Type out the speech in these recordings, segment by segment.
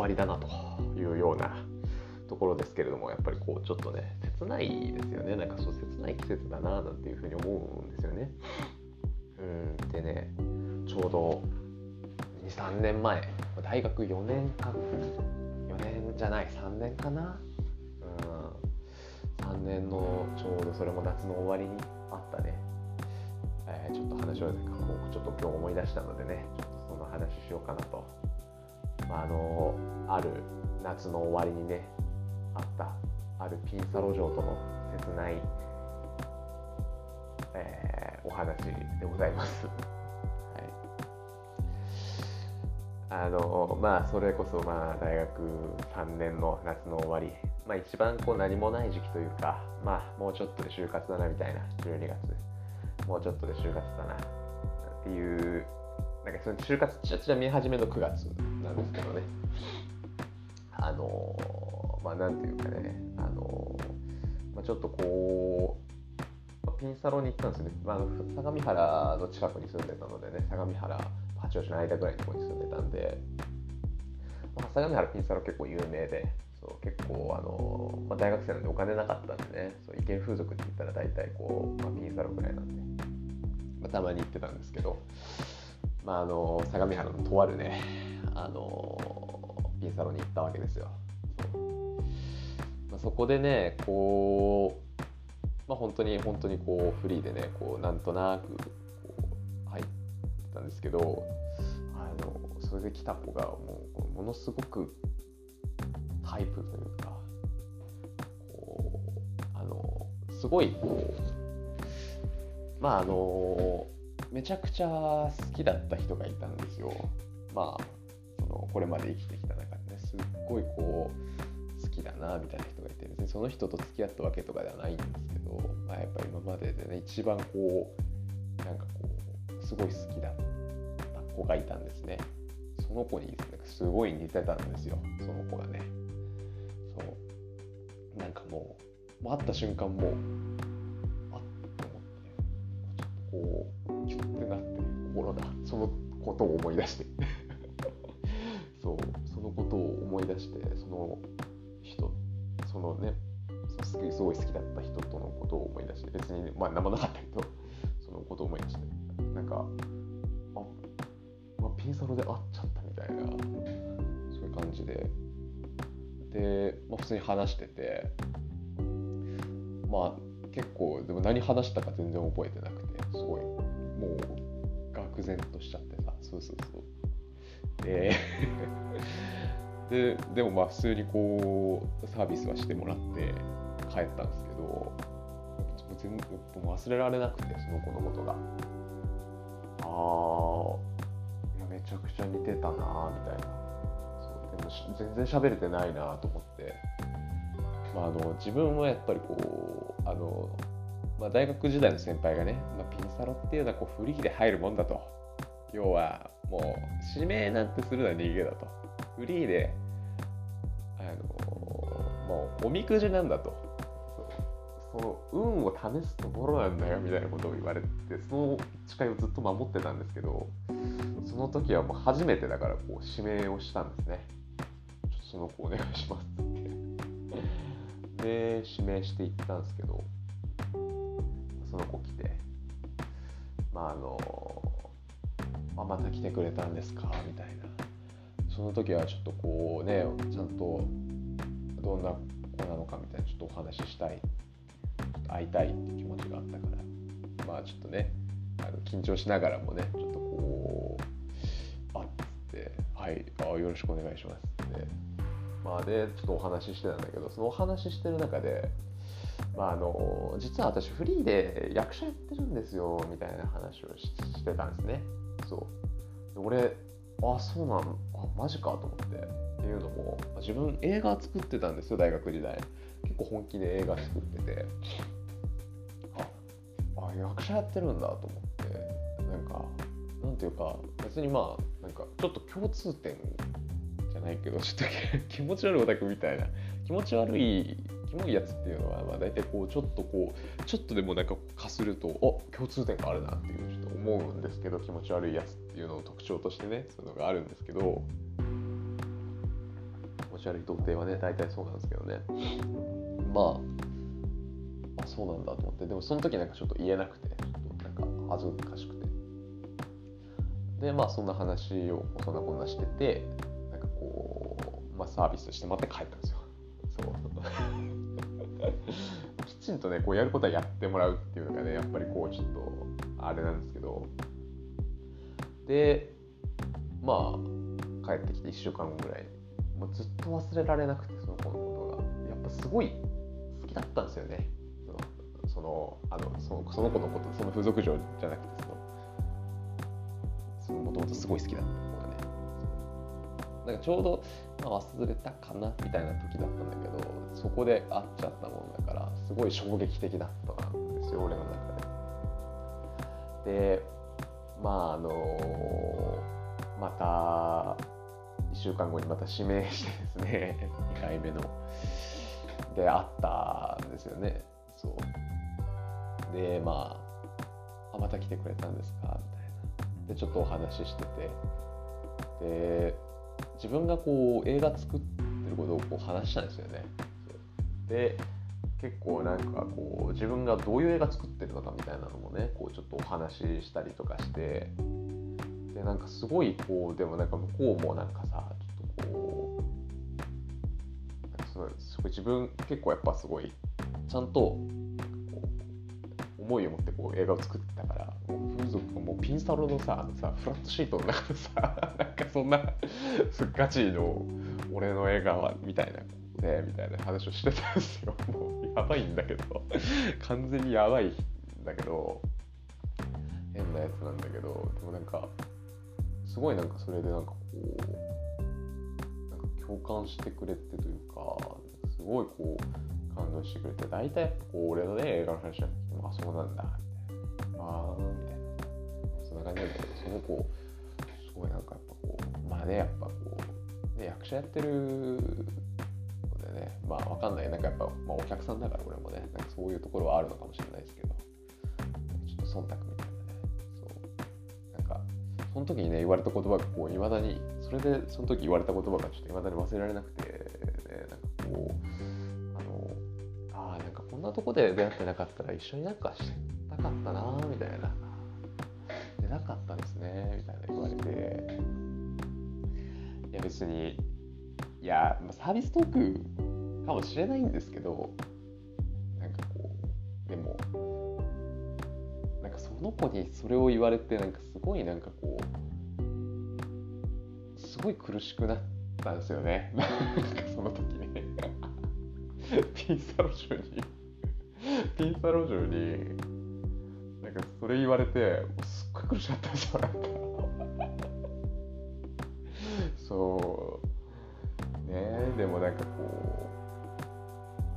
わりだなというようなところですけれどもやっぱりこうちょっとね切ないですよね。なんかそう切ない季節だななんていうふうに思うんですよね。うん。でねちょうど23年前大学4年か4年じゃない3年かな、うん、3年のちょうどそれも夏の終わりにあったね、えー、ちょっと話をこうちょっと今日思い出したのでねちょっとその話しようかなと、あ、のある夏の終わりにねあったあるピンサロ城との切ない、えー、お話でございます。はい。あのまあそれこそまあ大学3年の夏の終わり、まあ、一番こう何もない時期というかまあもうちょっとで就活だなみたいな12月。もうちょっとで就活だなっていうなんかその就活ちなみに始めの9月。なんですけどね。あのまあなんていうかねあの、まあ、ちょっとこうピンサロに行ったんですよね、まあ、相模原の近くに住んでたのでね相模原八王子の間ぐらいのとこに住んでたんで、まあ、相模原ピンサロ結構有名でそう結構あの、まあ、大学生なんでお金なかったんでねそう意見風俗って言ったら大体こう、まあ、ピンサロぐらいなんで、まあ、たまに行ってたんですけど、まあ、あの相模原のとあるねあのピンサロに行ったわけですよ。そまあ、そこでねこうまあ、本当に本当にこうフリーでねこうなんとなくこう。入ったんですけどあのそれで来た子がもうものすごくタイプというかこうあのすごいこうまああのめちゃくちゃ好きだった人がいたんですよ。まあそのこれまで生きてきた中でねすっごいこう好きだなみたいな人がいて別にその人と付き合ったわけとかではないんですけど、まあ、やっぱ今まででね一番こうなんかこうすごい好きだった子がいたんですね。その子にすごい似てたんですよ。その子がね。そう。なんかもう会った瞬間もあっと思ってちょっとこうそのことを思い出して。そう。そのことを思い出してその人そのねすごい好きだった人とのことを思い出して。別にまあ何もなかったけどそのことを思い出して。なんかあ、まあピンサロで会っちゃったみたいなそういう感じで。で、まあ、普通に話してて。まあ結構でも何話したか全然覚えてなくてすごい。もう愕然としちゃってさそうそうそう。でででもまあ普通にこうサービスはしてもらって帰ったんですけど全然忘れられなくてその子のことが。ああめちゃくちゃ似てたなみたいな。そうでも全然喋れてないなと思って、まあ、あの自分はやっぱりこうあの、まあ、大学時代の先輩がね、まあ、ピンサロっていうのはこうフリーで入るもんだと。要はもう指名なんてするのは逃げだと。フリーであのもうおみくじなんだと。その運を試すところなんだよみたいなことを言われてその誓いをずっと守ってたんですけどその時はもう初めてだからこう指名をしたんですね。ちょっとその子お願いしますって。で指名していったんですけどその子来て。まああのあまた来てくれたんですか？みたいな。その時はちょっとこうねちゃんとどんな子なのかみたいなちょっとお話ししたい。会いたいって気持ちがあったから。まあちょっとねあの緊張しながらもねちょっとこうあっって「はいあよろしくお願いします」って。まあでちょっとお話ししてたんだけどそのお話ししてる中でまあ、あの実は私フリーで役者やってるんですよみたいな話をしてたんですね。そう。で俺あそうなんあマジかと思って。っていうのも自分映画作ってたんですよ大学時代。結構本気で映画作ってて。あ役者やってるんだと思って。なんかなんていうか別にまあなんかちょっと共通点じゃないけどちょっと気持ち悪いオタクみたいな。気持ち悪いキモいやつっていうのは、まあ、大体こうちょっとこうちょっとでもなんかかするとあ共通点があるなっていうちょっと思うんですけど気持ち悪いやつっていうのを特徴としてねそういうのがあるんですけど気持ち悪い童貞はね大体そうなんですけどね。まああそうなんだと思って。でもその時なんかちょっと言えなくてちょっとなんか恥ずかしくて。でまあそんな話をそんなこんなしててなんかこう、まあ、サービスしてもらって帰ったんですよ。きちんとねこうやることはやってもらうっていうのがねやっぱりこうちょっとあれなんですけど。でまあ帰ってきて1週間後ぐらいもうずっと忘れられなくてその子のことが。やっぱすごい好きだったんですよね。そのあのそのその子のことその風俗嬢じゃなくてそのもともとすごい好きだった。なんかちょうど、まあ、忘れたかなみたいな時だったんだけどそこで会っちゃったもんだからすごい衝撃的だったんですよ俺の中で。でまああのまた1週間後にまた指名してですね 2回目の。で会ったんですよね。そう。でまあ「あまた来てくれたんですか?」みたいな。でちょっとお話ししてて。で自分がこう映画作ってることをこう話したんですよね。で結構なんかこう自分がどういう映画作ってるのかみたいなのもねこうちょっとお話ししたりとかしてでなんかすごいこうでもなんか向こうもなんかさちょっとこうなんかすごい自分結構やっぱすごいちゃんと思いを持ってこう映画を作ってたからもう風俗もうピンサロのさあのさフラットシートの中でさ なんかそんなガチの俺の映画はみたいなねみたいな話をしてたんですよ。もうやばいんだけど完全にやばいんだけど変なやつなんだけどでもなんかすごいなんかそれでなんかこうなんか共感してくれてというかすごいこう感動してくれて大体俺のね映画の話なんですけどあそうなんだみたいなあみたいなそんな感じなんだけどその子すごいなんかやっぱこうまあねやっぱこう、ね、役者やってるのでねまあわかんないなんかやっぱ、まあ、お客さんだから俺もねなんかそういうところはあるのかもしれないですけどちょっと忖度みたいなねそうなんかその時にね言われた言葉がこういまだにそれでその時言われた言葉がちょっといまだに忘れられなくて、ね、なんかんなとこで出会ってなかったら一緒になんかしたかったなみたいな。出なかったですねみたいな言われて。いや別にいやサービストークかもしれないんですけどなんかこうでもなんかその子にそれを言われてなんかすごいなんかこうすごい苦しくなったんですよね。その時ねピンサロ嬢に。ピンサロ嬢になんかそれ言われてすっごい苦しかったんですよなんかそう。ねでもなんかこ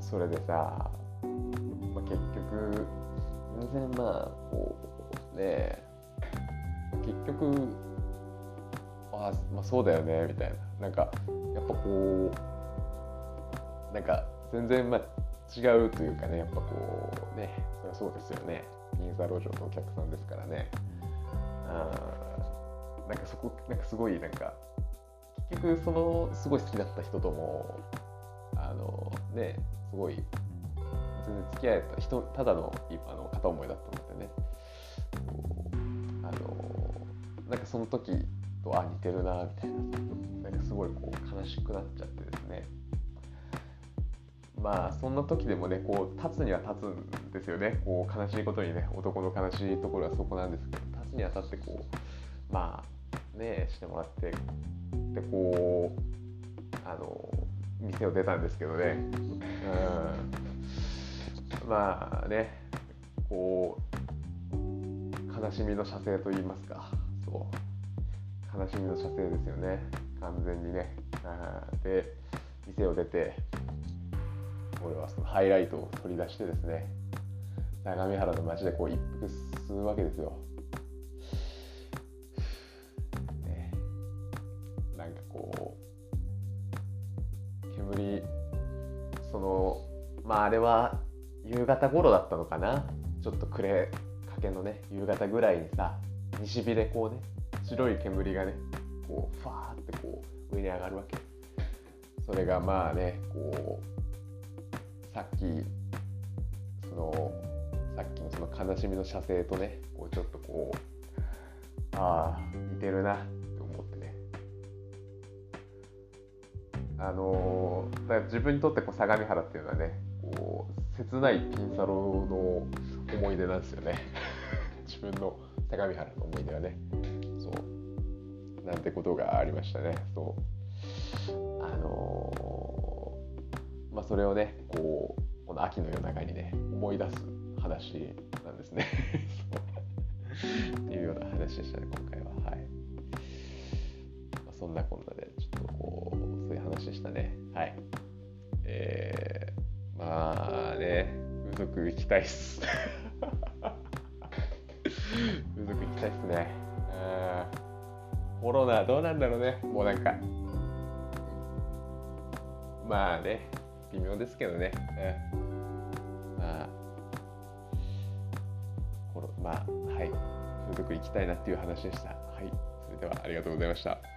うそれでさ、まあ、結局全然まあこうね結局あ、まあ、そうだよねみたいな。なんかやっぱこうなんか全然まあ違うというかねやっぱこうねそうですよね。銀座路上のお客さんですからね。あなんかそこなんかすごいなんか結局そのすごい好きだった人ともあのねすごい全然付き合えた人ただのあの片思いだったのでね。こうあのなんかその時とあ似てるなみたいな。なんかすごいこう悲しくなっちゃってですね。まあそんな時でもねこう立つには立つんですよね。こう悲しいことにね男の悲しいところはそこなんですけど立つにあたってこうまあねしてもらってでこうあの店を出たんですけどね、うん、まあねこう悲しみの射精と言いますか。そう。悲しみの射精ですよね。完全にね。で店を出て俺はそのハイライトを取り出してですね相模原の街でこう一服するわけですよ。ね、なんかこう煙そのまああれは夕方頃だったのかな。ちょっと暮れかけのね夕方ぐらいにさ西日でこうね白い煙がねこうファーってこう上に上がるわけ。それがまあねこうさっきそのさっきのその悲しみの射精とねこうちょっとこうああ似てるなって思ってね。あのー、だ自分にとってこう相模原っていうのはねこう切ないピンサロの思い出なんですよね。自分の相模原の思い出はね。そう。なんてことがありましたね。そう。あのー、まあそれをねこうこの秋の夜長にね思い出す話なんですね。っていうような話でしたね今回は。はい、まあ、そんなこんなでちょっとこうそういう話でしたね。はい。えー、まあね風俗行きたいっす。風俗行きたいっすね。コロナどうなんだろうね。もうなんか。まあね。微妙ですけどね、うん、まあ。このまあはい。風俗行きたいなっていう話でした。はい。それではありがとうございました。